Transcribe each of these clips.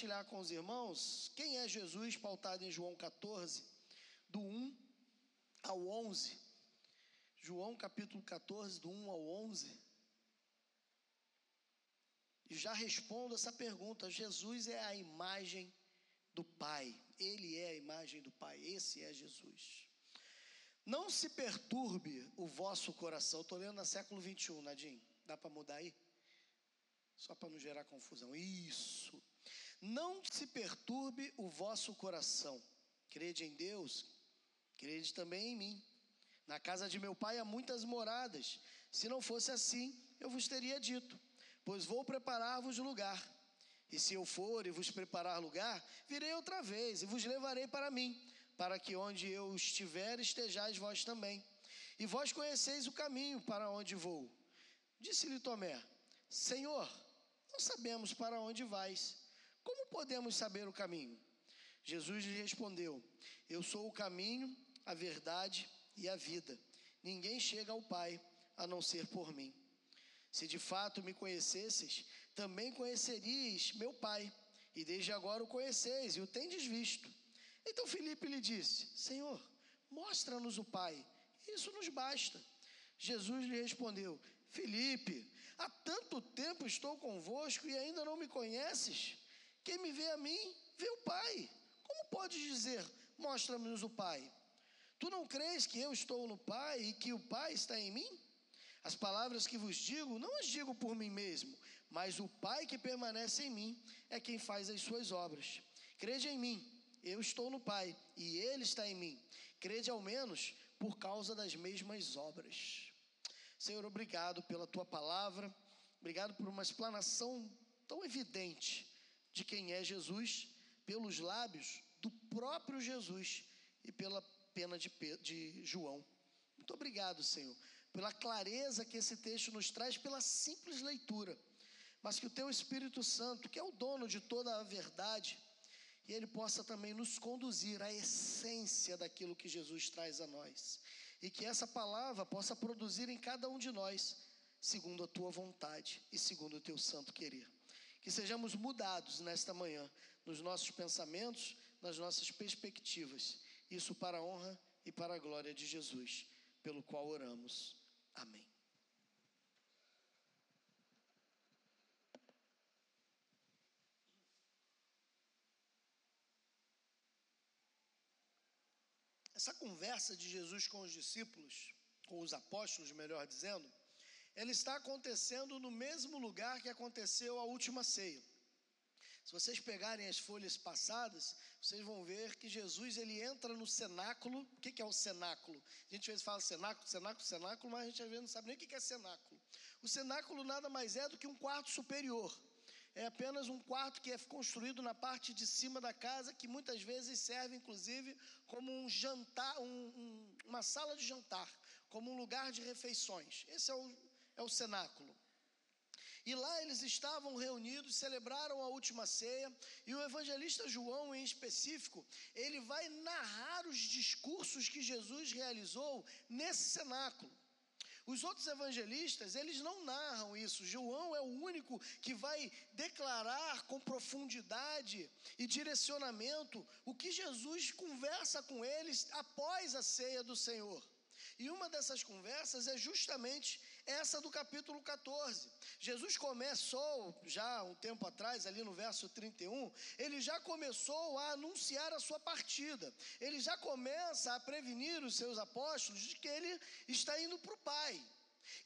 compartilhar com os irmãos quem é Jesus, pautado em João 14, do 1 ao 11. João capítulo 14, do 1 ao 11. E já respondo essa pergunta: Jesus é a imagem do Pai, Ele é a imagem do Pai, esse é Jesus. Não se perturbe o vosso coração. Estou lendo na século 21, Nadim. Dá para mudar aí? Só para não gerar confusão. Isso. Não se perturbe o vosso coração. Crede em Deus, crede também em mim. Na casa de meu pai há muitas moradas. Se não fosse assim, eu vos teria dito: Pois vou preparar-vos lugar. E se eu for e vos preparar lugar, virei outra vez e vos levarei para mim, para que onde eu estiver estejais vós também. E vós conheceis o caminho para onde vou. Disse-lhe Tomé: Senhor, não sabemos para onde vais. Como podemos saber o caminho? Jesus lhe respondeu: Eu sou o caminho, a verdade e a vida. Ninguém chega ao Pai a não ser por mim. Se de fato me conhecesses, também conheceríeis meu Pai, e desde agora o conheceis e o tendes visto. Então Filipe lhe disse: Senhor, mostra-nos o Pai, isso nos basta. Jesus lhe respondeu: Filipe, há tanto tempo estou convosco e ainda não me conheces? Quem me vê a mim, vê o Pai. Como podes dizer, mostra-nos o Pai? Tu não crês que eu estou no Pai e que o Pai está em mim? As palavras que vos digo, não as digo por mim mesmo, mas o Pai que permanece em mim é quem faz as suas obras. Crede em mim, eu estou no Pai e Ele está em mim. Crede ao menos por causa das mesmas obras. Senhor, obrigado pela tua palavra, obrigado por uma explanação tão evidente de quem é Jesus, pelos lábios do próprio Jesus e pela pena de, de João. Muito obrigado, Senhor pela clareza que esse texto nos traz, pela simples leitura, mas que o Teu Espírito Santo, que é o dono de toda a verdade, e Ele possa também nos conduzir à essência daquilo que Jesus traz a nós, e que essa palavra possa produzir em cada um de nós, segundo a Tua vontade e segundo o Teu santo querer. Que sejamos mudados nesta manhã, nos nossos pensamentos, nas nossas perspectivas, isso para a honra e para a glória de Jesus, pelo qual oramos. Amém. Essa conversa de Jesus com os discípulos, com os apóstolos, melhor dizendo, ela está acontecendo no mesmo lugar que aconteceu a última ceia. Se vocês pegarem as folhas passadas, vocês vão ver que Jesus ele entra no cenáculo. O que é o cenáculo? A gente às vezes fala cenáculo, cenáculo, cenáculo, mas a gente às vezes não sabe nem o que é cenáculo. O cenáculo nada mais é do que um quarto superior. É apenas um quarto que é construído na parte de cima da casa, que muitas vezes serve, inclusive, como um jantar, um, um, uma sala de jantar, como um lugar de refeições. Esse é o, é o cenáculo. E lá eles estavam reunidos, celebraram a última ceia, e o evangelista João, em específico, ele vai narrar os discursos que Jesus realizou nesse cenáculo. Os outros evangelistas, eles não narram isso. João é o único que vai declarar com profundidade e direcionamento o que Jesus conversa com eles após a ceia do Senhor. E uma dessas conversas é justamente essa do capítulo 14. Jesus começou, já um tempo atrás, ali no verso 31, ele já começou a anunciar a sua partida. Ele já começa a prevenir os seus apóstolos de que ele está indo para o Pai.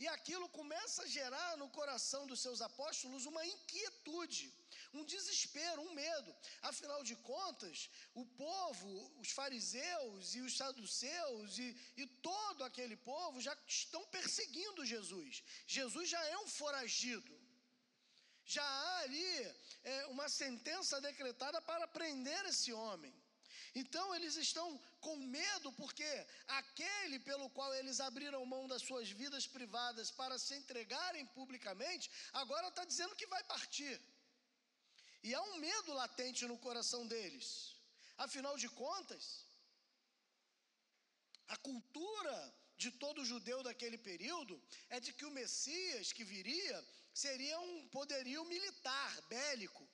E aquilo começa a gerar no coração dos seus apóstolos uma inquietude um desespero, um medo. Afinal de contas, o povo, os fariseus e os saduceus e, e todo aquele povo já estão perseguindo Jesus. Jesus já é um foragido. Já há ali é, uma sentença decretada para prender esse homem. Então eles estão com medo, porque aquele pelo qual eles abriram mão das suas vidas privadas para se entregarem publicamente, agora está dizendo que vai partir. E há um medo latente no coração deles. Afinal de contas, a cultura de todo judeu daquele período é de que o Messias que viria seria um poderio militar, bélico.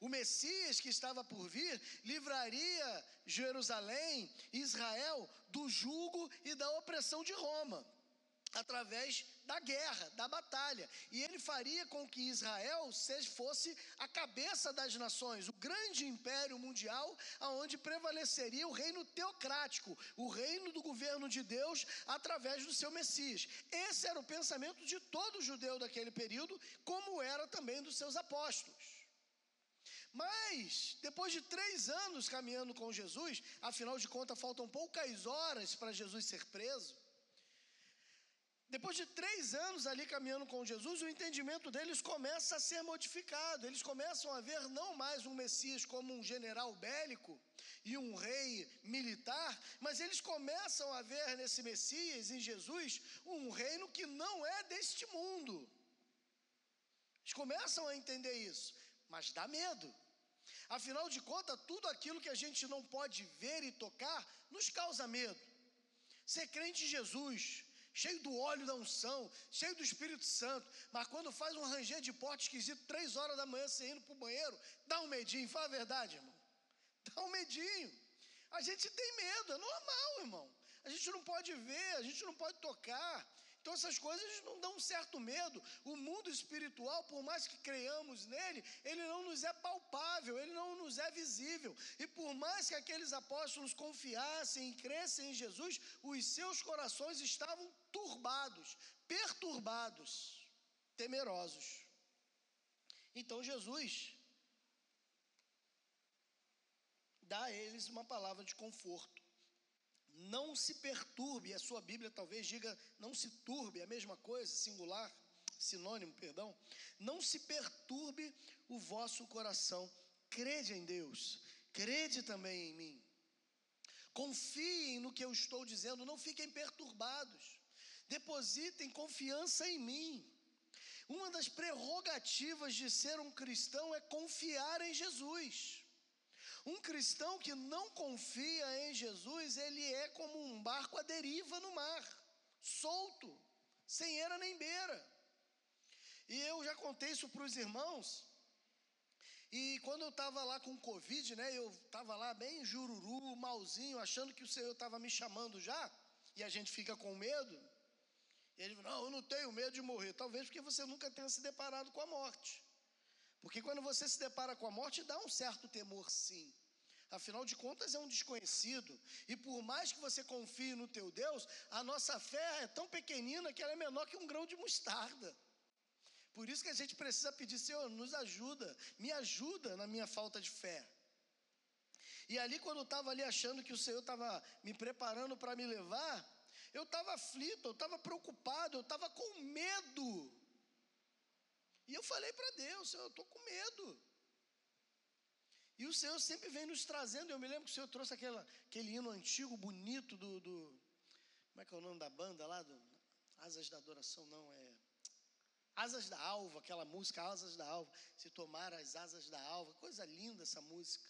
O Messias que estava por vir livraria Jerusalém, Israel, do jugo e da opressão de Roma através da guerra, da batalha. E ele faria com que Israel fosse a cabeça das nações, o grande império mundial, aonde prevaleceria o reino teocrático, o reino do governo de Deus através do seu Messias. Esse era o pensamento de todo judeu daquele período, como era também dos seus apóstolos. Mas, depois de três anos caminhando com Jesus, afinal de contas, faltam poucas horas para Jesus ser preso. Depois de três anos ali caminhando com Jesus, o entendimento deles começa a ser modificado. Eles começam a ver não mais um Messias como um general bélico e um rei militar, mas eles começam a ver nesse Messias, em Jesus, um reino que não é deste mundo. Eles começam a entender isso, mas dá medo. Afinal de contas, tudo aquilo que a gente não pode ver e tocar nos causa medo. Ser crente em Jesus, cheio do óleo da unção, cheio do Espírito Santo, mas quando faz um ranger de porta esquisito, três horas da manhã, você indo para o banheiro, dá um medinho, fala a verdade, irmão. Dá um medinho. A gente tem medo, é normal, irmão. A gente não pode ver, a gente não pode tocar. Então essas coisas não dão certo medo. O mundo espiritual, por mais que creiamos nele, ele não nos é palpável, ele não nos é visível. E por mais que aqueles apóstolos confiassem e crescem em Jesus, os seus corações estavam turbados, perturbados, temerosos. Então Jesus dá a eles uma palavra de conforto. Não se perturbe, a sua Bíblia talvez diga não se turbe, é a mesma coisa, singular, sinônimo, perdão. Não se perturbe o vosso coração. Crede em Deus, crede também em mim. Confiem no que eu estou dizendo, não fiquem perturbados. Depositem confiança em mim. Uma das prerrogativas de ser um cristão é confiar em Jesus. Um cristão que não confia em Jesus, ele é como um barco à deriva no mar, solto, sem era nem beira. E eu já contei isso para os irmãos. E quando eu estava lá com Covid, né, eu estava lá bem jururu, malzinho, achando que o Senhor estava me chamando já, e a gente fica com medo. E ele falou: Não, eu não tenho medo de morrer. Talvez porque você nunca tenha se deparado com a morte. Porque quando você se depara com a morte, dá um certo temor, sim. Afinal de contas, é um desconhecido. E por mais que você confie no teu Deus, a nossa fé é tão pequenina que ela é menor que um grão de mostarda. Por isso que a gente precisa pedir, Senhor, nos ajuda, me ajuda na minha falta de fé. E ali, quando eu estava ali achando que o Senhor estava me preparando para me levar, eu estava aflito, eu estava preocupado, eu estava com medo e eu falei para Deus, Senhor, eu estou com medo. E o Senhor sempre vem nos trazendo. Eu me lembro que o Senhor trouxe aquela, aquele hino antigo, bonito do, do, Como é que é o nome da banda lá? Do, Asas da Adoração, não, é. Asas da Alva, aquela música, Asas da Alva. Se tomar as asas da alva. Coisa linda essa música.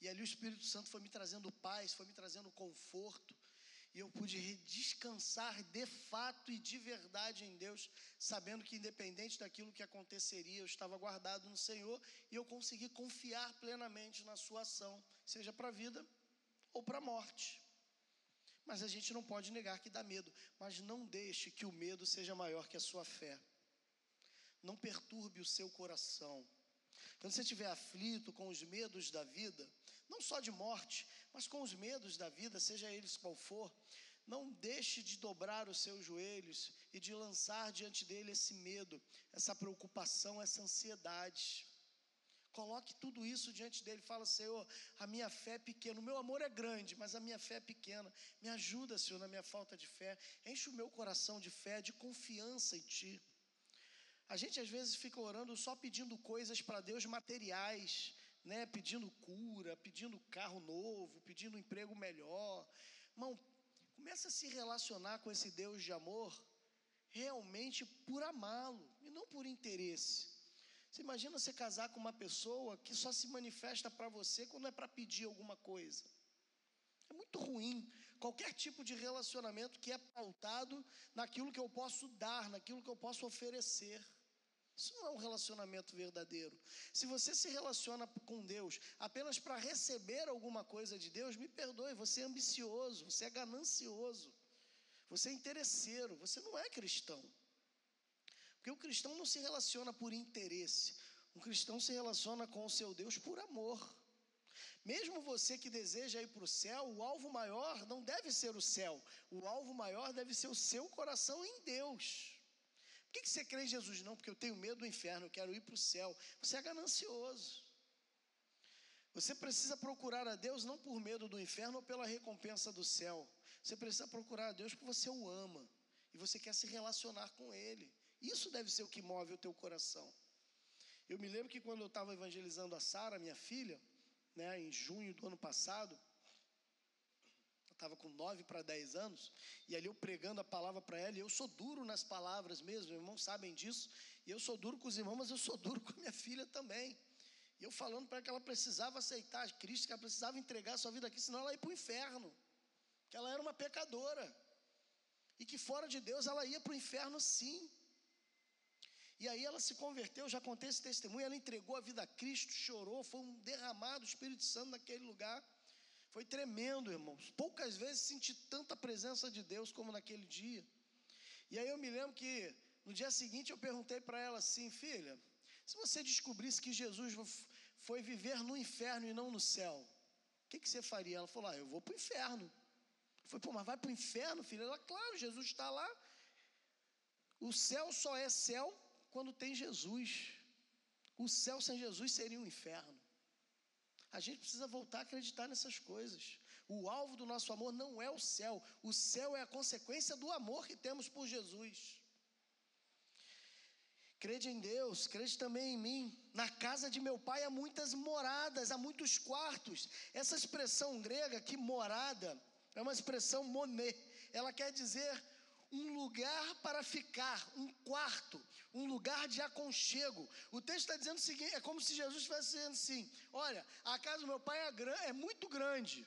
E ali o Espírito Santo foi me trazendo paz, foi me trazendo conforto e eu pude descansar de fato e de verdade em Deus, sabendo que independente daquilo que aconteceria, eu estava guardado no Senhor e eu consegui confiar plenamente na sua ação, seja para a vida ou para a morte. Mas a gente não pode negar que dá medo, mas não deixe que o medo seja maior que a sua fé. Não perturbe o seu coração. Quando você estiver aflito com os medos da vida, não só de morte, mas com os medos da vida, seja eles qual for, não deixe de dobrar os seus joelhos e de lançar diante dele esse medo, essa preocupação, essa ansiedade. Coloque tudo isso diante dele. Fala, Senhor, a minha fé é pequena. O meu amor é grande, mas a minha fé é pequena. Me ajuda, Senhor, na minha falta de fé. Enche o meu coração de fé, de confiança em Ti. A gente às vezes fica orando só pedindo coisas para Deus materiais, né, pedindo cura, pedindo carro novo, pedindo emprego melhor. Irmão, começa a se relacionar com esse Deus de amor realmente por amá-lo e não por interesse. Você imagina você casar com uma pessoa que só se manifesta para você quando é para pedir alguma coisa. É muito ruim qualquer tipo de relacionamento que é pautado naquilo que eu posso dar, naquilo que eu posso oferecer. Isso não é um relacionamento verdadeiro. Se você se relaciona com Deus apenas para receber alguma coisa de Deus, me perdoe, você é ambicioso, você é ganancioso, você é interesseiro, você não é cristão. Porque o cristão não se relaciona por interesse, um cristão se relaciona com o seu Deus por amor. Mesmo você que deseja ir para o céu, o alvo maior não deve ser o céu, o alvo maior deve ser o seu coração em Deus. Que, você crê em Jesus? Não, porque eu tenho medo do inferno, eu quero ir para o céu. Você é ganancioso. Você precisa procurar a Deus não por medo do inferno ou pela recompensa do céu. Você precisa procurar a Deus porque você o ama e você quer se relacionar com Ele. Isso deve ser o que move o teu coração. Eu me lembro que quando eu estava evangelizando a Sara, minha filha, né, em junho do ano passado, estava com 9 para 10 anos, e ali eu pregando a palavra para ela, e eu sou duro nas palavras mesmo, meus irmãos sabem disso, e eu sou duro com os irmãos, mas eu sou duro com a minha filha também. E eu falando para ela que ela precisava aceitar Cristo, que ela precisava entregar a sua vida aqui, senão ela ia para o inferno, que ela era uma pecadora, e que fora de Deus ela ia para o inferno sim. E aí ela se converteu, já contei esse testemunho, ela entregou a vida a Cristo, chorou, foi um derramado do Espírito Santo naquele lugar. Foi tremendo, irmãos. Poucas vezes senti tanta presença de Deus como naquele dia. E aí eu me lembro que no dia seguinte eu perguntei para ela assim, filha, se você descobrisse que Jesus foi viver no inferno e não no céu, o que, que você faria? Ela falou, ah, eu vou para o inferno. Falei, pô, mas vai para o inferno, filha? Ela, claro, Jesus está lá. O céu só é céu quando tem Jesus. O céu sem Jesus seria um inferno. A gente precisa voltar a acreditar nessas coisas. O alvo do nosso amor não é o céu, o céu é a consequência do amor que temos por Jesus. Crede em Deus, crede também em mim. Na casa de meu pai há muitas moradas, há muitos quartos. Essa expressão grega que morada é uma expressão monê. Ela quer dizer um lugar para ficar, um quarto, um lugar de aconchego. O texto está dizendo o seguinte: é como se Jesus estivesse dizendo assim: olha, a casa do meu pai é, é muito grande.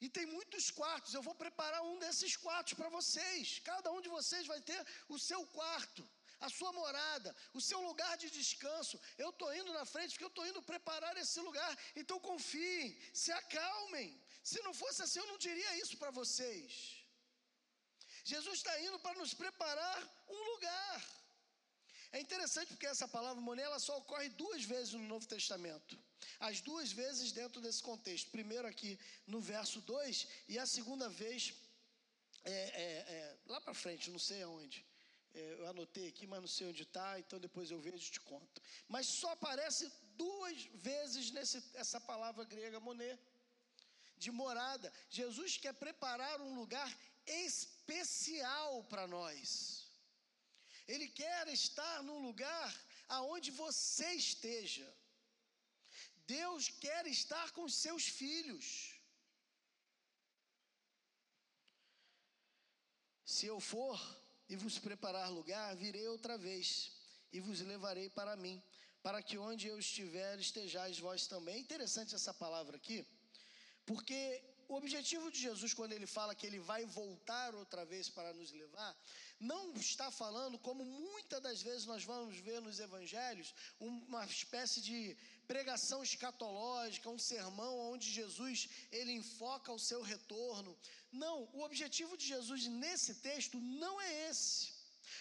E tem muitos quartos, eu vou preparar um desses quartos para vocês. Cada um de vocês vai ter o seu quarto, a sua morada, o seu lugar de descanso. Eu estou indo na frente porque eu estou indo preparar esse lugar. Então confiem, se acalmem. Se não fosse assim, eu não diria isso para vocês. Jesus está indo para nos preparar um lugar. É interessante porque essa palavra moné ela só ocorre duas vezes no Novo Testamento. As duas vezes dentro desse contexto. Primeiro aqui no verso 2 e a segunda vez é, é, é, lá para frente, não sei aonde. É, eu anotei aqui, mas não sei onde está, então depois eu vejo e te conto. Mas só aparece duas vezes nesse, essa palavra grega moné, de morada. Jesus quer preparar um lugar especial para nós. Ele quer estar num lugar aonde você esteja. Deus quer estar com seus filhos. Se eu for e vos preparar lugar, virei outra vez e vos levarei para mim, para que onde eu estiver estejais vós também. É interessante essa palavra aqui, porque o objetivo de Jesus, quando ele fala que ele vai voltar outra vez para nos levar, não está falando, como muitas das vezes nós vamos ver nos evangelhos, uma espécie de pregação escatológica, um sermão onde Jesus ele enfoca o seu retorno. Não, o objetivo de Jesus nesse texto não é esse.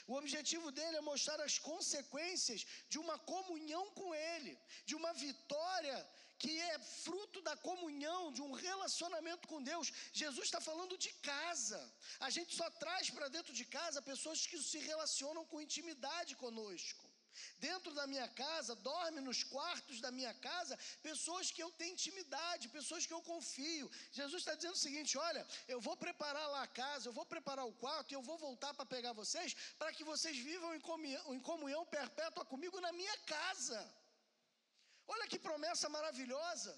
O objetivo dele é mostrar as consequências de uma comunhão com ele, de uma vitória que é fruto da comunhão, de um relacionamento com Deus. Jesus está falando de casa. A gente só traz para dentro de casa pessoas que se relacionam com intimidade conosco. Dentro da minha casa, dorme nos quartos da minha casa, pessoas que eu tenho intimidade, pessoas que eu confio. Jesus está dizendo o seguinte: olha, eu vou preparar lá a casa, eu vou preparar o quarto e eu vou voltar para pegar vocês, para que vocês vivam em comunhão, em comunhão perpétua comigo na minha casa. Olha que promessa maravilhosa.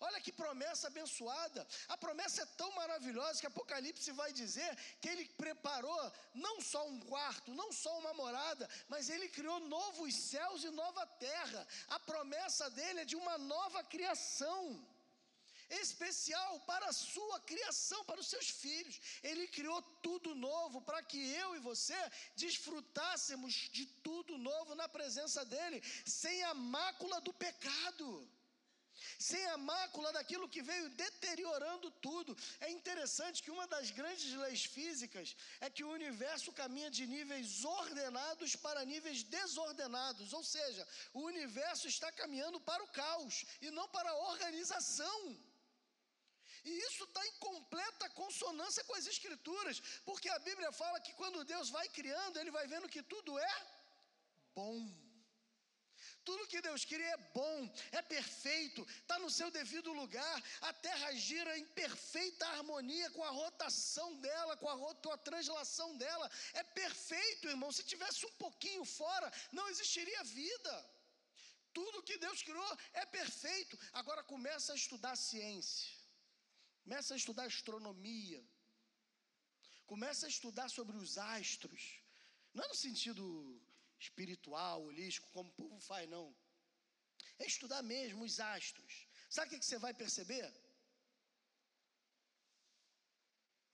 Olha que promessa abençoada. A promessa é tão maravilhosa que Apocalipse vai dizer que ele preparou não só um quarto, não só uma morada, mas ele criou novos céus e nova terra. A promessa dele é de uma nova criação. Especial para a sua criação, para os seus filhos. Ele criou tudo novo para que eu e você desfrutássemos de tudo novo na presença dEle, sem a mácula do pecado sem a mácula daquilo que veio deteriorando tudo. É interessante que uma das grandes leis físicas é que o universo caminha de níveis ordenados para níveis desordenados, ou seja, o universo está caminhando para o caos e não para a organização. E isso está em completa consonância com as Escrituras, porque a Bíblia fala que quando Deus vai criando, Ele vai vendo que tudo é bom. Tudo que Deus cria é bom, é perfeito, está no seu devido lugar. A terra gira em perfeita harmonia com a rotação dela, com a, com a translação dela. É perfeito, irmão. Se tivesse um pouquinho fora, não existiria vida. Tudo que Deus criou é perfeito. Agora começa a estudar ciência, começa a estudar astronomia, começa a estudar sobre os astros. Não é no sentido espiritual, holístico, como o povo faz, não. É estudar mesmo os astros. Sabe o que você vai perceber?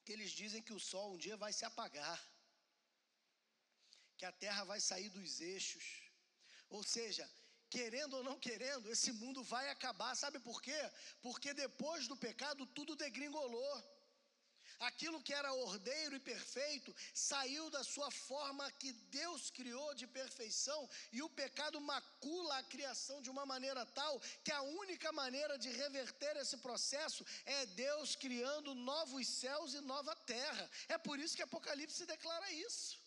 Que eles dizem que o sol um dia vai se apagar, que a terra vai sair dos eixos. Ou seja, querendo ou não querendo, esse mundo vai acabar. Sabe por quê? Porque depois do pecado tudo degringolou. Aquilo que era ordeiro e perfeito saiu da sua forma que Deus criou de perfeição, e o pecado macula a criação de uma maneira tal que a única maneira de reverter esse processo é Deus criando novos céus e nova terra. É por isso que Apocalipse declara isso.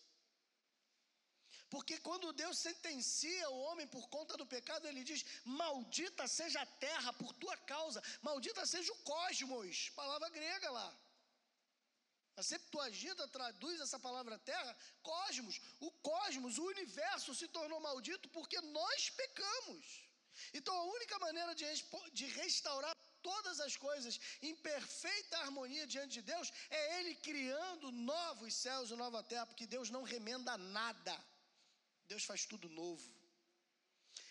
Porque quando Deus sentencia o homem por conta do pecado, ele diz: Maldita seja a terra por tua causa, maldita seja o cosmos, palavra grega lá. A Septuaginta traduz essa palavra terra, cosmos. O cosmos, o universo se tornou maldito porque nós pecamos. Então a única maneira de, de restaurar todas as coisas em perfeita harmonia diante de Deus é Ele criando novos céus e nova terra, porque Deus não remenda nada. Deus faz tudo novo.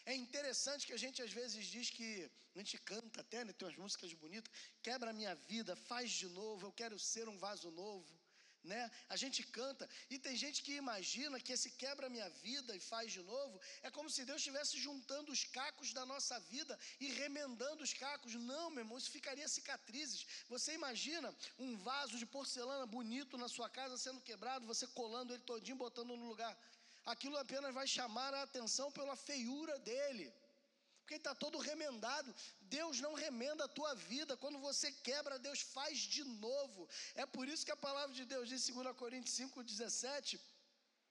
É interessante que a gente às vezes diz que, a gente canta até, né, tem umas músicas bonitas, quebra a minha vida, faz de novo, eu quero ser um vaso novo. Né? A gente canta e tem gente que imagina que esse quebra minha vida e faz de novo é como se Deus estivesse juntando os cacos da nossa vida e remendando os cacos. Não, meu irmão, isso ficaria cicatrizes. Você imagina um vaso de porcelana bonito na sua casa sendo quebrado, você colando ele todinho, botando no lugar aquilo apenas vai chamar a atenção pela feiura dele. Porque está todo remendado. Deus não remenda a tua vida. Quando você quebra, Deus faz de novo. É por isso que a palavra de Deus diz em 2 Coríntios 5,17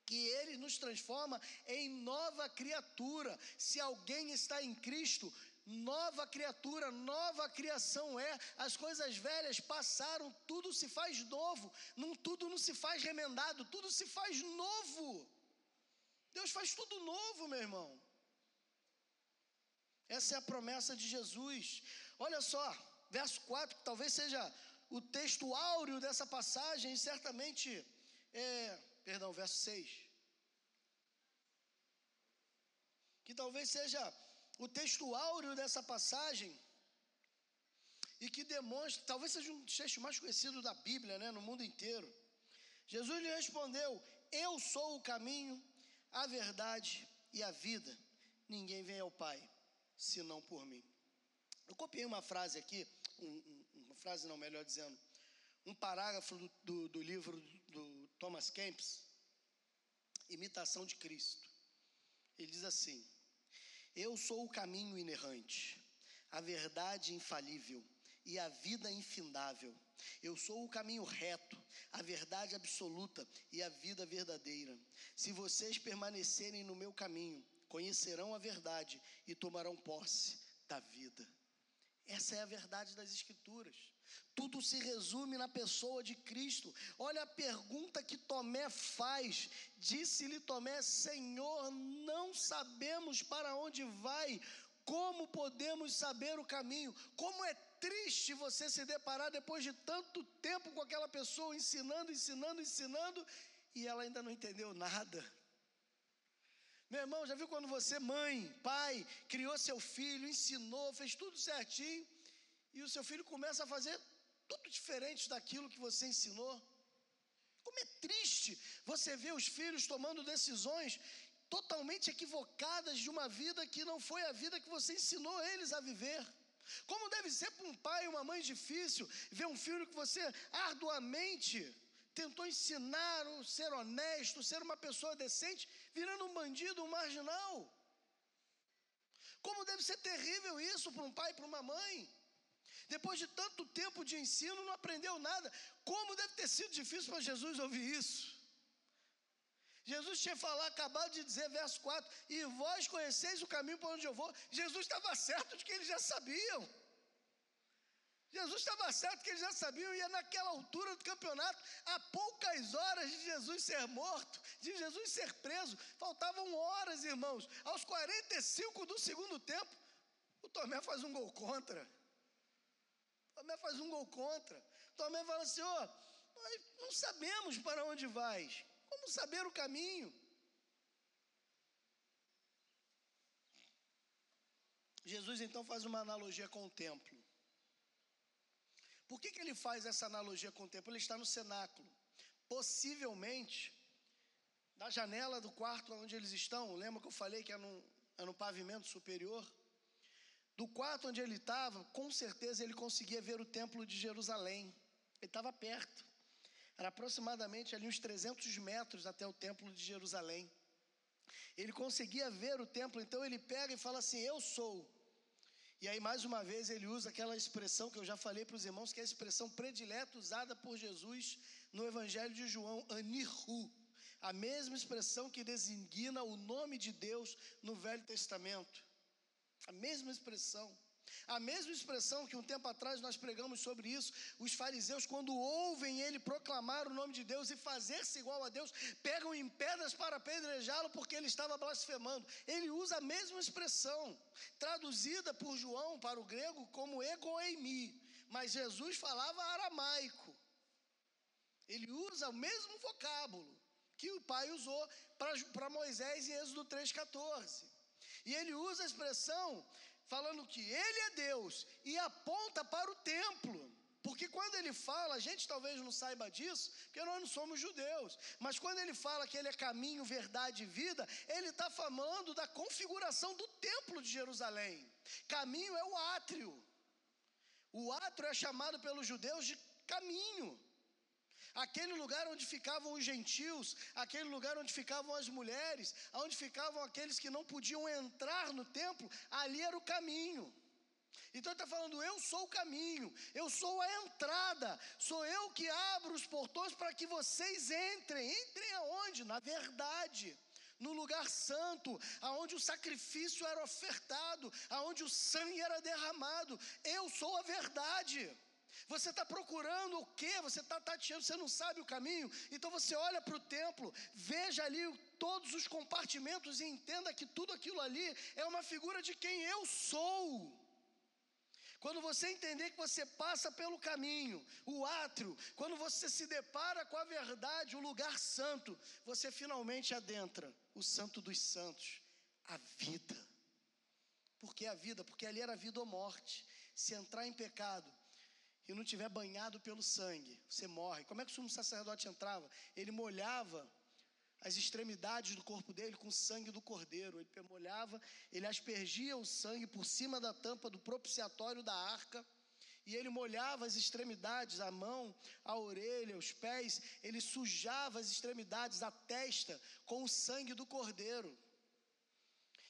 que ele nos transforma em nova criatura. Se alguém está em Cristo, nova criatura, nova criação é. As coisas velhas passaram, tudo se faz novo. Não tudo não se faz remendado, tudo se faz novo. Deus faz tudo novo, meu irmão. Essa é a promessa de Jesus. Olha só, verso 4, que talvez seja o texto áureo dessa passagem, e certamente, é, perdão, verso 6. Que talvez seja o texto áureo dessa passagem, e que demonstra, talvez seja um texto mais conhecido da Bíblia, né, no mundo inteiro. Jesus lhe respondeu: Eu sou o caminho, a verdade e a vida. Ninguém vem ao Pai senão por mim. Eu copiei uma frase aqui, um, um, uma frase não, melhor dizendo, um parágrafo do, do, do livro do Thomas Kempis, Imitação de Cristo. Ele diz assim: Eu sou o caminho inerrante, a verdade infalível e a vida infindável. Eu sou o caminho reto, a verdade absoluta e a vida verdadeira. Se vocês permanecerem no meu caminho, conhecerão a verdade e tomarão posse da vida. Essa é a verdade das Escrituras. Tudo se resume na pessoa de Cristo. Olha a pergunta que Tomé faz. Disse-lhe Tomé: Senhor, não sabemos para onde vai, como podemos saber o caminho? Como é triste você se deparar depois de tanto tempo com aquela pessoa ensinando, ensinando, ensinando e ela ainda não entendeu nada. Meu irmão, já viu quando você, mãe, pai, criou seu filho, ensinou, fez tudo certinho e o seu filho começa a fazer tudo diferente daquilo que você ensinou. Como é triste você ver os filhos tomando decisões totalmente equivocadas de uma vida que não foi a vida que você ensinou eles a viver. Como deve ser para um pai e uma mãe difícil ver um filho que você arduamente tentou ensinar a ser honesto, ser uma pessoa decente, virando um bandido, um marginal. Como deve ser terrível isso para um pai e para uma mãe. Depois de tanto tempo de ensino, não aprendeu nada. Como deve ter sido difícil para Jesus ouvir isso? Jesus tinha falado, acabado de dizer, verso 4: E vós conheceis o caminho para onde eu vou. Jesus estava certo de que eles já sabiam. Jesus estava certo que eles já sabiam, e é naquela altura do campeonato, a poucas horas de Jesus ser morto, de Jesus ser preso, faltavam horas, irmãos. Aos 45 do segundo tempo, o Tomé faz um gol contra. Tomé faz um gol contra. Tomé fala assim: ó, oh, nós não sabemos para onde vais. Como saber o caminho? Jesus então faz uma analogia com o templo. Por que, que ele faz essa analogia com o templo? Ele está no cenáculo. Possivelmente, na janela do quarto onde eles estão, lembra que eu falei que é no, é no pavimento superior? Do quarto onde ele estava, com certeza ele conseguia ver o templo de Jerusalém. Ele estava perto. Era aproximadamente ali uns 300 metros até o templo de Jerusalém. Ele conseguia ver o templo, então ele pega e fala assim: Eu sou e aí, mais uma vez, ele usa aquela expressão que eu já falei para os irmãos, que é a expressão predileta usada por Jesus no Evangelho de João, Aniru. A mesma expressão que designa o nome de Deus no Velho Testamento. A mesma expressão. A mesma expressão que um tempo atrás nós pregamos sobre isso, os fariseus, quando ouvem ele proclamar o nome de Deus e fazer-se igual a Deus, pegam em pedras para apedrejá-lo porque ele estava blasfemando. Ele usa a mesma expressão, traduzida por João para o grego como egoemi, mas Jesus falava aramaico. Ele usa o mesmo vocábulo que o pai usou para Moisés em Êxodo 3,14. E ele usa a expressão falando que Ele é Deus e aponta para o templo. Porque quando ele fala, a gente talvez não saiba disso, porque nós não somos judeus, mas quando ele fala que ele é caminho, verdade e vida, ele está falando da configuração do templo de Jerusalém. Caminho é o átrio. O átrio é chamado pelos judeus de caminho aquele lugar onde ficavam os gentios, aquele lugar onde ficavam as mulheres, onde ficavam aqueles que não podiam entrar no templo, ali era o caminho. Então ele está falando: eu sou o caminho, eu sou a entrada, sou eu que abro os portões para que vocês entrem. Entrem aonde? Na verdade no lugar santo, aonde o sacrifício era ofertado, aonde o sangue era derramado. Eu sou a verdade. Você está procurando o quê? Você está tateando, você não sabe o caminho. Então você olha para o templo, veja ali todos os compartimentos e entenda que tudo aquilo ali é uma figura de quem eu sou. Quando você entender que você passa pelo caminho, o átrio, quando você se depara com a verdade, o lugar santo, você finalmente adentra o santo dos santos, a vida. Por que a vida? Porque ali era vida ou morte. Se entrar em pecado, e não tiver banhado pelo sangue, você morre. Como é que o sumo sacerdote entrava? Ele molhava as extremidades do corpo dele com o sangue do cordeiro. Ele molhava, ele aspergia o sangue por cima da tampa do propiciatório da arca. E ele molhava as extremidades, a mão, a orelha, os pés, ele sujava as extremidades, a testa, com o sangue do cordeiro.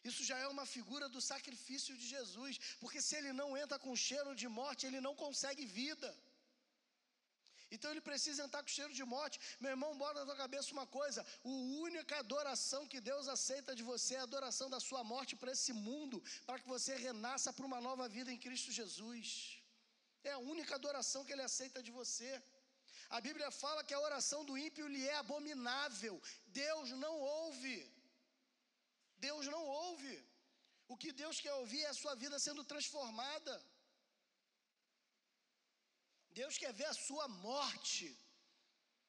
Isso já é uma figura do sacrifício de Jesus, porque se ele não entra com cheiro de morte, ele não consegue vida. Então ele precisa entrar com cheiro de morte. Meu irmão, bota na tua cabeça uma coisa: a única adoração que Deus aceita de você é a adoração da sua morte para esse mundo, para que você renasça para uma nova vida em Cristo Jesus. É a única adoração que ele aceita de você. A Bíblia fala que a oração do ímpio lhe é abominável. Deus não ouve. Deus não ouve. O que Deus quer ouvir é a sua vida sendo transformada. Deus quer ver a sua morte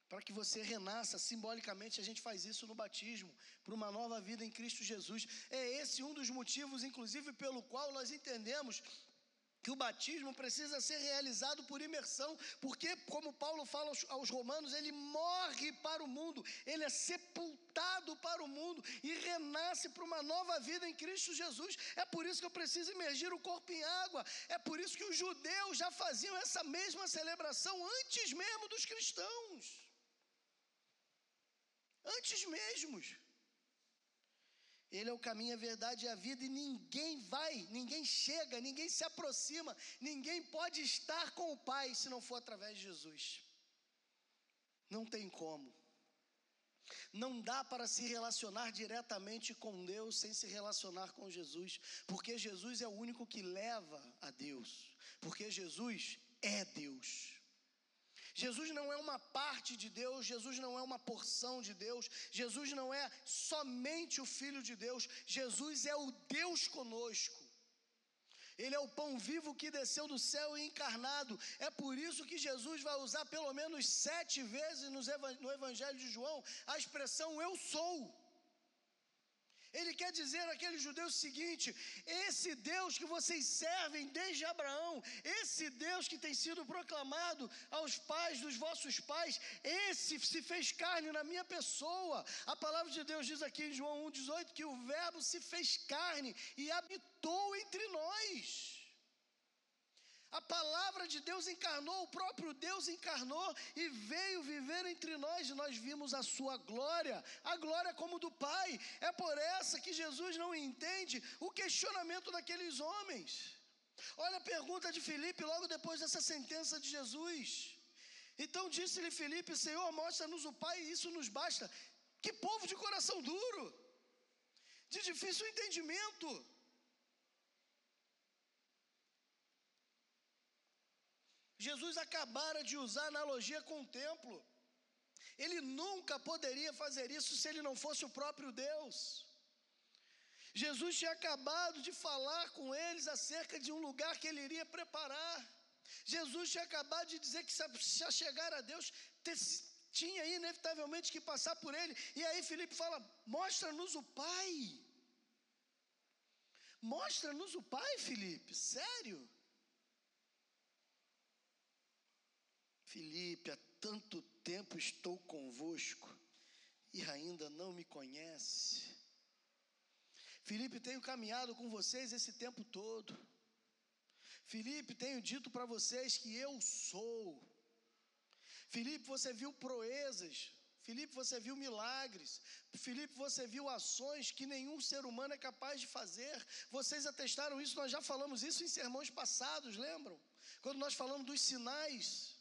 para que você renasça. Simbolicamente, a gente faz isso no batismo, para uma nova vida em Cristo Jesus. É esse um dos motivos, inclusive, pelo qual nós entendemos que o batismo precisa ser realizado por imersão, porque, como Paulo fala aos, aos, romanos, ele morre para o mundo, ele é sepultado para o mundo e renasce para uma nova vida em Cristo Jesus. É por isso que eu preciso imergir o corpo em água, é por isso que os judeus já faziam essa mesma celebração antes mesmo dos cristãos. Antes mesmos. Ele é o caminho, a verdade e a vida, e ninguém vai, ninguém chega, ninguém se aproxima, ninguém pode estar com o Pai se não for através de Jesus. Não tem como. Não dá para se relacionar diretamente com Deus sem se relacionar com Jesus, porque Jesus é o único que leva a Deus, porque Jesus é Deus. Jesus não é uma parte de Deus, Jesus não é uma porção de Deus, Jesus não é somente o Filho de Deus, Jesus é o Deus conosco. Ele é o pão vivo que desceu do céu e encarnado. É por isso que Jesus vai usar pelo menos sete vezes no Evangelho de João a expressão eu sou. Ele quer dizer àqueles judeus o seguinte: esse Deus que vocês servem desde Abraão, esse Deus que tem sido proclamado aos pais dos vossos pais, esse se fez carne na minha pessoa. A palavra de Deus diz aqui em João 1,18 que o Verbo se fez carne e habitou entre nós. A palavra de Deus encarnou, o próprio Deus encarnou e veio viver entre nós, e nós vimos a sua glória, a glória como do Pai. É por essa que Jesus não entende o questionamento daqueles homens. Olha a pergunta de Filipe logo depois dessa sentença de Jesus. Então disse-lhe Filipe: Senhor, mostra-nos o Pai, e isso nos basta. Que povo de coração duro, de difícil entendimento. Jesus acabara de usar analogia com o templo. Ele nunca poderia fazer isso se ele não fosse o próprio Deus. Jesus tinha acabado de falar com eles acerca de um lugar que ele iria preparar. Jesus tinha acabado de dizer que se chegar a Deus, tinha inevitavelmente que passar por ele. E aí Felipe fala: Mostra-nos o Pai. Mostra-nos o Pai, Felipe. Sério? Filipe, há tanto tempo estou convosco e ainda não me conhece. Filipe, tenho caminhado com vocês esse tempo todo. Filipe, tenho dito para vocês que eu sou. Filipe, você viu proezas. Filipe, você viu milagres. Filipe, você viu ações que nenhum ser humano é capaz de fazer. Vocês atestaram isso, nós já falamos isso em sermões passados, lembram? Quando nós falamos dos sinais.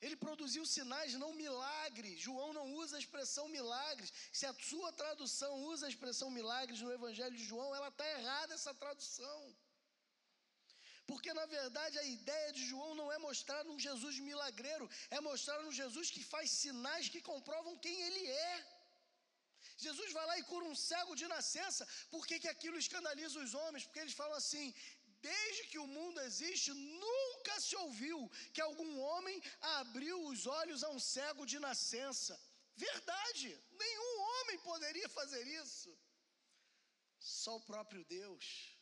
Ele produziu sinais, não milagres. João não usa a expressão milagres. Se a sua tradução usa a expressão milagres no Evangelho de João, ela está errada essa tradução. Porque na verdade a ideia de João não é mostrar um Jesus milagreiro, é mostrar um Jesus que faz sinais que comprovam quem ele é. Jesus vai lá e cura um cego de nascença. Por que, que aquilo escandaliza os homens? Porque eles falam assim: desde que o mundo existe, nunca se ouviu que algum homem abriu os olhos a um cego de nascença. Verdade, nenhum homem poderia fazer isso. Só o próprio Deus.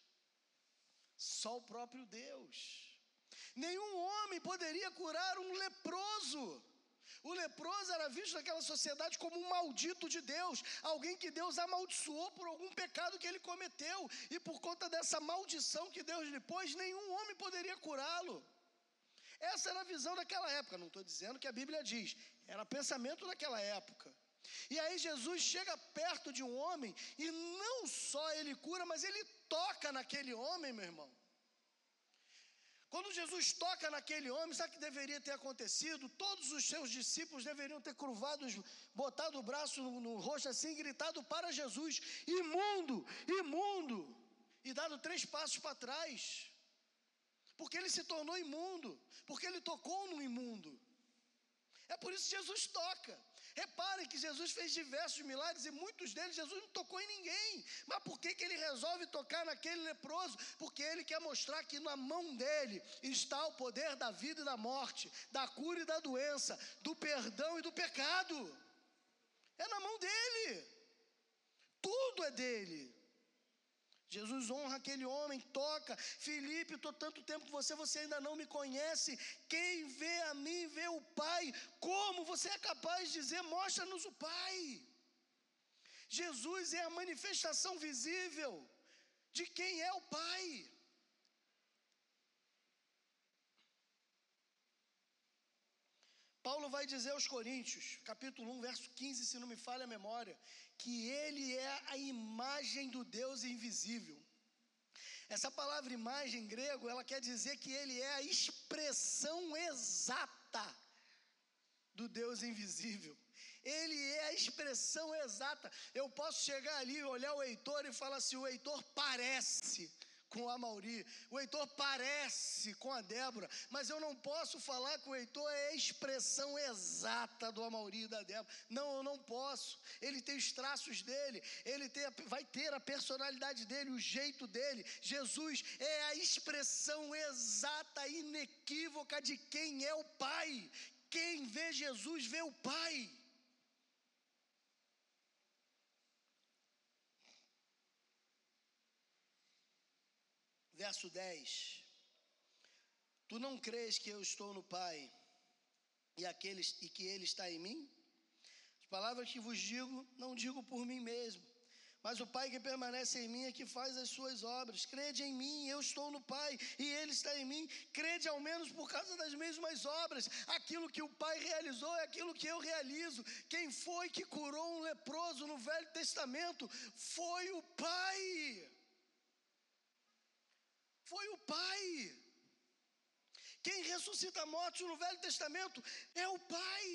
Só o próprio Deus. Nenhum homem poderia curar um leproso. O leproso era visto naquela sociedade como um maldito de Deus, alguém que Deus amaldiçoou por algum pecado que ele cometeu, e por conta dessa maldição que Deus lhe pôs, nenhum homem poderia curá-lo. Essa era a visão daquela época, não estou dizendo que a Bíblia diz, era pensamento daquela época. E aí Jesus chega perto de um homem e não só ele cura, mas ele toca naquele homem, meu irmão. Quando Jesus toca naquele homem, sabe o que deveria ter acontecido? Todos os seus discípulos deveriam ter curvado, botado o braço no, no rosto assim e gritado para Jesus: imundo, imundo! E dado três passos para trás. Porque ele se tornou imundo, porque ele tocou no imundo. É por isso que Jesus toca. Reparem que Jesus fez diversos milagres e muitos deles Jesus não tocou em ninguém. Mas por que, que ele resolve tocar naquele leproso? Porque ele quer mostrar que na mão dele está o poder da vida e da morte, da cura e da doença, do perdão e do pecado. É na mão dele. Tudo é dele. Jesus honra aquele homem, toca. Felipe, estou tanto tempo com você, você ainda não me conhece. Quem vê a mim, vê o Pai. Como você é capaz de dizer, mostra-nos o Pai? Jesus é a manifestação visível de quem é o Pai. Paulo vai dizer aos Coríntios, capítulo 1, verso 15, se não me falha a memória, que ele é a imagem do Deus invisível. Essa palavra imagem em grego, ela quer dizer que ele é a expressão exata do Deus invisível. Ele é a expressão exata. Eu posso chegar ali, olhar o Heitor e falar assim: o Heitor parece com a Mauri, o Heitor parece com a Débora, mas eu não posso falar que o Heitor é a expressão exata do Amauri e da Débora. Não, eu não posso. Ele tem os traços dele, ele tem, vai ter a personalidade dele, o jeito dele. Jesus é a expressão exata, inequívoca de quem é o Pai. Quem vê Jesus vê o Pai. Verso 10. Tu não crês que eu estou no Pai e, aqueles, e que Ele está em mim? As palavras que vos digo, não digo por mim mesmo, mas o Pai que permanece em mim é que faz as suas obras. Crede em mim, eu estou no Pai e Ele está em mim. Crede ao menos por causa das mesmas obras. Aquilo que o Pai realizou é aquilo que eu realizo. Quem foi que curou um leproso no Velho Testamento? Foi o Pai foi o Pai. Quem ressuscita mortos no Velho Testamento é o Pai.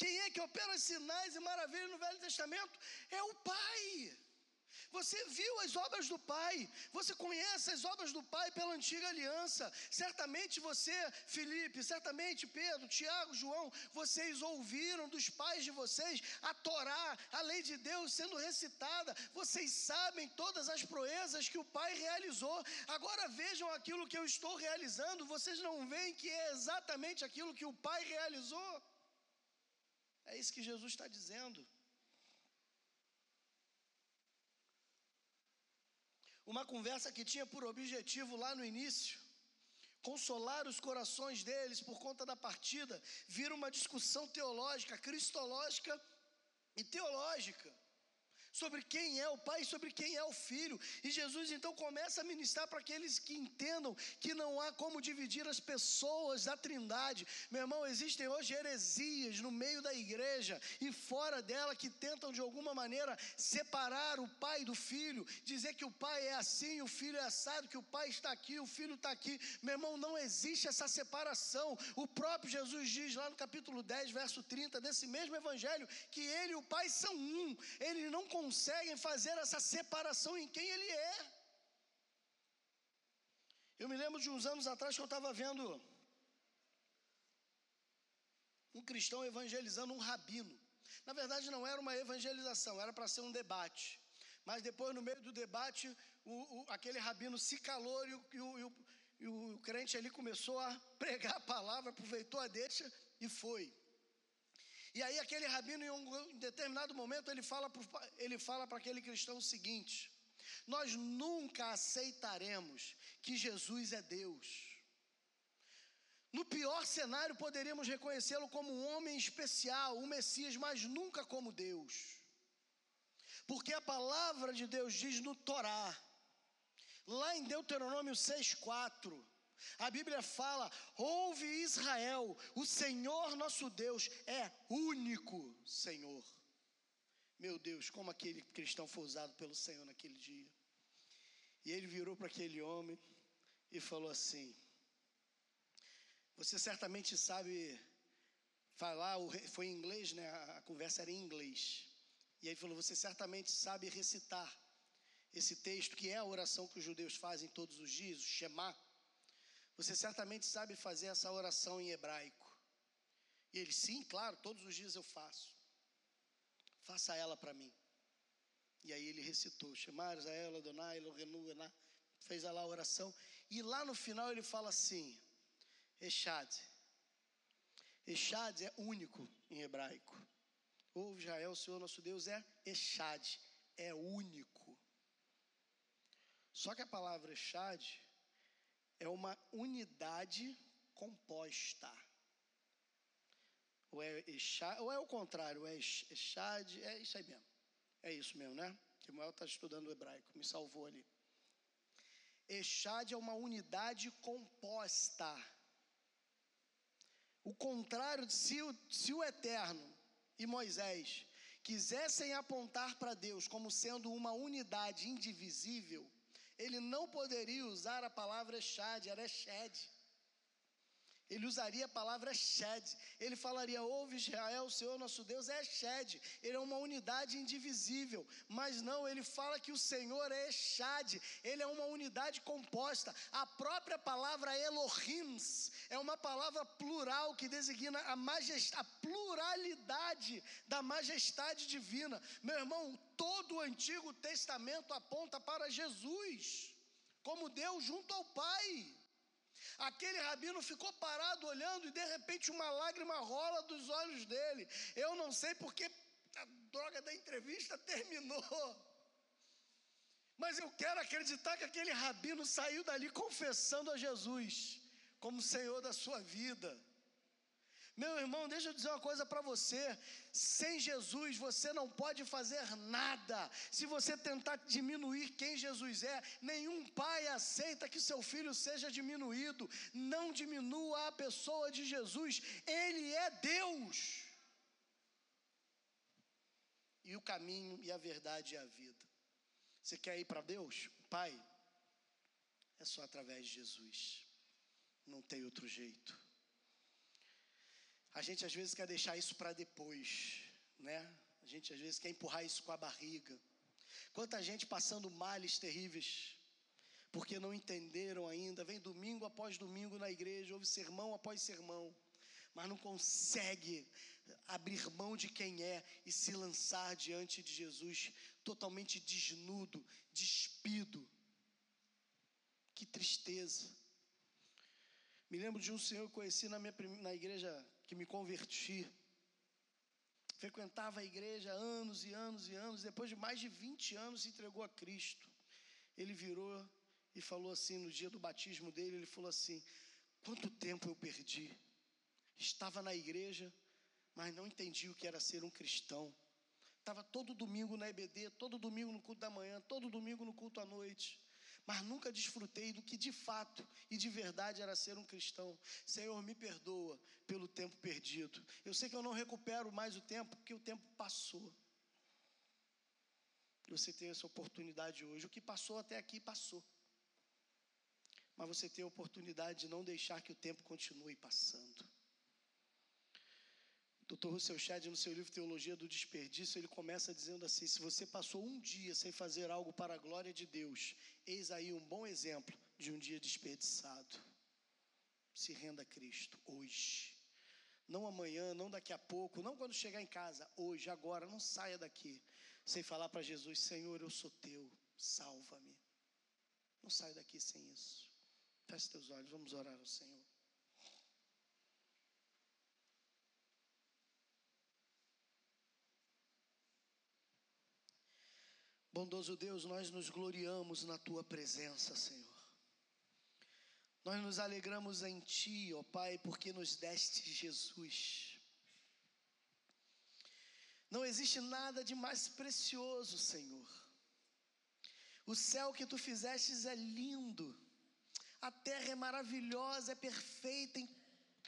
Quem é que opera sinais e maravilhas no Velho Testamento? É o Pai. Você viu as obras do Pai, você conhece as obras do Pai pela antiga aliança. Certamente você, Felipe, certamente Pedro, Tiago, João, vocês ouviram dos pais de vocês a Torá, a lei de Deus sendo recitada. Vocês sabem todas as proezas que o Pai realizou. Agora vejam aquilo que eu estou realizando. Vocês não veem que é exatamente aquilo que o Pai realizou? É isso que Jesus está dizendo. Uma conversa que tinha por objetivo lá no início consolar os corações deles por conta da partida, vira uma discussão teológica, cristológica e teológica sobre quem é o Pai e sobre quem é o Filho. E Jesus então começa a ministrar para aqueles que entendam que não há como dividir as pessoas da Trindade. Meu irmão, existem hoje heresias no meio da igreja e fora dela que tentam de alguma maneira separar o Pai do Filho, dizer que o Pai é assim, o Filho é assado, que o Pai está aqui, o Filho está aqui. Meu irmão, não existe essa separação. O próprio Jesus diz lá no capítulo 10, verso 30 desse mesmo evangelho que ele e o Pai são um. Ele não conseguem fazer essa separação em quem Ele é. Eu me lembro de uns anos atrás que eu estava vendo um cristão evangelizando um rabino. Na verdade, não era uma evangelização, era para ser um debate. Mas depois, no meio do debate, o, o, aquele rabino se calou e o, e, o, o crente ali começou a pregar a palavra, aproveitou a deixa e foi. E aí aquele rabino, em um determinado momento, ele fala para aquele cristão o seguinte: nós nunca aceitaremos que Jesus é Deus. No pior cenário, poderíamos reconhecê-lo como um homem especial, um Messias, mas nunca como Deus. Porque a palavra de Deus diz no Torá, lá em Deuteronômio 6,4, a Bíblia fala: ouve Israel, o Senhor nosso Deus é único Senhor. Meu Deus, como aquele cristão foi usado pelo Senhor naquele dia. E ele virou para aquele homem e falou assim: Você certamente sabe falar, foi em inglês, né? A conversa era em inglês. E aí falou: Você certamente sabe recitar esse texto, que é a oração que os judeus fazem todos os dias, o Shema. Você certamente sabe fazer essa oração em hebraico. E ele, sim, claro, todos os dias eu faço. Faça ela para mim. E aí ele recitou, Shemar, Israel, Adonai, Elohenu, Ená, fez lá a oração. E lá no final ele fala assim, Echad. Echad é único em hebraico. Ouve Israel, o Senhor nosso Deus é Echad, é único. Só que a palavra Echad é uma unidade composta. Ou é, Echad, ou é o contrário, é Echad, é isso aí mesmo. É isso mesmo, né? Samuel está estudando o hebraico, me salvou ali. Echad é uma unidade composta. O contrário, se o, se o Eterno e Moisés quisessem apontar para Deus como sendo uma unidade indivisível, ele não poderia usar a palavra Echad, era Eched. Ele usaria a palavra Shed. Ele falaria: Ouve Israel, o Senhor nosso Deus é Shed. Ele é uma unidade indivisível. Mas não, ele fala que o Senhor é Echad. Ele é uma unidade composta. A própria palavra Elohims é uma palavra plural que designa a, majestade, a pluralidade da majestade divina. Meu irmão, todo o Antigo Testamento aponta para Jesus como Deus junto ao Pai. Aquele rabino ficou parado olhando e de repente uma lágrima rola dos olhos dele. Eu não sei porque a droga da entrevista terminou. Mas eu quero acreditar que aquele rabino saiu dali confessando a Jesus como Senhor da sua vida. Meu irmão, deixa eu dizer uma coisa para você: sem Jesus você não pode fazer nada. Se você tentar diminuir quem Jesus é, nenhum pai aceita que seu filho seja diminuído. Não diminua a pessoa de Jesus, ele é Deus. E o caminho e a verdade é a vida. Você quer ir para Deus? Pai, é só através de Jesus. Não tem outro jeito. A gente às vezes quer deixar isso para depois, né? A gente às vezes quer empurrar isso com a barriga. Quanta gente passando males terríveis, porque não entenderam ainda, vem domingo após domingo na igreja, ouve sermão após sermão, mas não consegue abrir mão de quem é e se lançar diante de Jesus totalmente desnudo, despido. Que tristeza. Me lembro de um senhor que eu conheci na, minha, na igreja que me converti. Frequentava a igreja anos e anos e anos, depois de mais de 20 anos se entregou a Cristo. Ele virou e falou assim no dia do batismo dele, ele falou assim: "Quanto tempo eu perdi? Estava na igreja, mas não entendi o que era ser um cristão. Estava todo domingo na EBD, todo domingo no culto da manhã, todo domingo no culto à noite mas nunca desfrutei do que de fato e de verdade era ser um cristão. Senhor, me perdoa pelo tempo perdido. Eu sei que eu não recupero mais o tempo, porque o tempo passou. Você tem essa oportunidade hoje. O que passou até aqui, passou. Mas você tem a oportunidade de não deixar que o tempo continue passando. Dr. Russell Shedd, no seu livro Teologia do Desperdício, ele começa dizendo assim: se você passou um dia sem fazer algo para a glória de Deus, eis aí um bom exemplo de um dia desperdiçado. Se renda a Cristo hoje. Não amanhã, não daqui a pouco, não quando chegar em casa, hoje, agora, não saia daqui sem falar para Jesus: Senhor, eu sou teu, salva-me. Não saia daqui sem isso. Feche teus olhos, vamos orar ao Senhor. Bondoso Deus, nós nos gloriamos na tua presença, Senhor. Nós nos alegramos em ti, ó Pai, porque nos deste Jesus. Não existe nada de mais precioso, Senhor. O céu que tu fizestes é lindo. A terra é maravilhosa, é perfeita,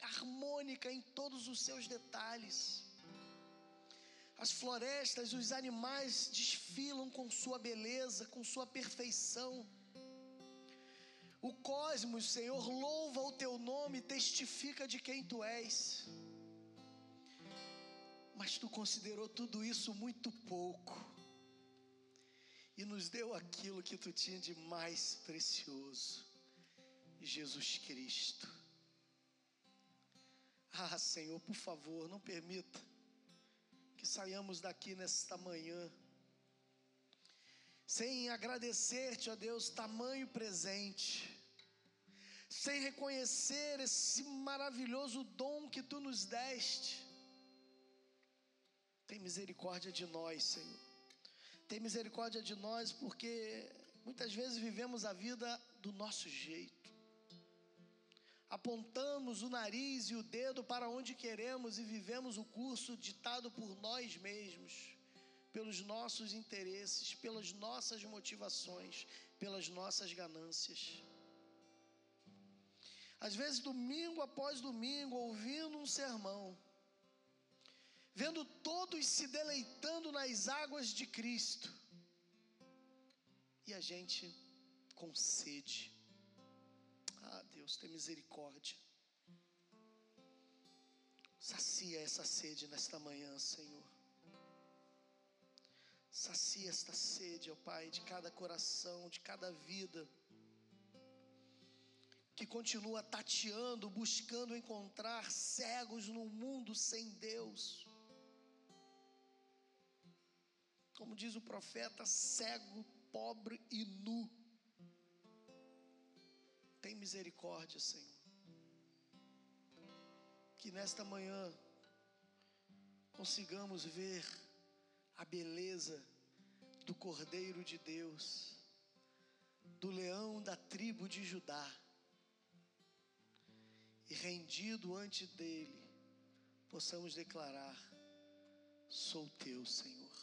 harmônica em todos os seus detalhes. As florestas, os animais desfilam com sua beleza, com sua perfeição. O cosmos, Senhor, louva o teu nome, testifica de quem tu és. Mas tu considerou tudo isso muito pouco e nos deu aquilo que tu tinha de mais precioso, Jesus Cristo. Ah, Senhor, por favor, não permita que saiamos daqui nesta manhã, sem agradecer-te, ó Deus, tamanho presente, sem reconhecer esse maravilhoso dom que tu nos deste. Tem misericórdia de nós, Senhor. Tem misericórdia de nós porque Muitas vezes vivemos a vida do nosso jeito. Apontamos o nariz e o dedo para onde queremos e vivemos o curso ditado por nós mesmos, pelos nossos interesses, pelas nossas motivações, pelas nossas ganâncias. Às vezes, domingo após domingo, ouvindo um sermão, vendo todos se deleitando nas águas de Cristo, e a gente com sede. Deus, tem misericórdia. Sacia essa sede nesta manhã, Senhor. Sacia esta sede, ó Pai, de cada coração, de cada vida que continua tateando, buscando encontrar cegos no mundo sem Deus. Como diz o profeta, cego, pobre e nu. Tem misericórdia, Senhor. Que nesta manhã consigamos ver a beleza do Cordeiro de Deus, do leão da tribo de Judá e rendido ante dele, possamos declarar: Sou teu, Senhor.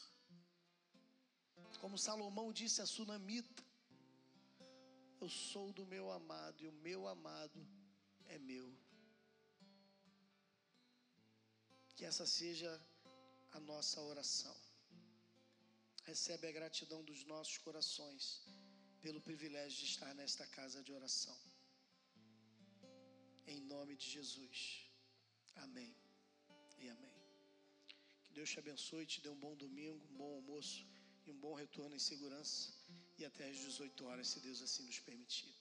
Como Salomão disse a Sunamita: Eu sou do meu amado e o meu amado é meu. Que essa seja a nossa oração. Recebe a gratidão dos nossos corações pelo privilégio de estar nesta casa de oração em nome de Jesus. Amém e amém. Que Deus te abençoe, te dê um bom domingo, um bom almoço e um bom retorno em segurança. E até às 18 horas, se Deus assim nos permitir.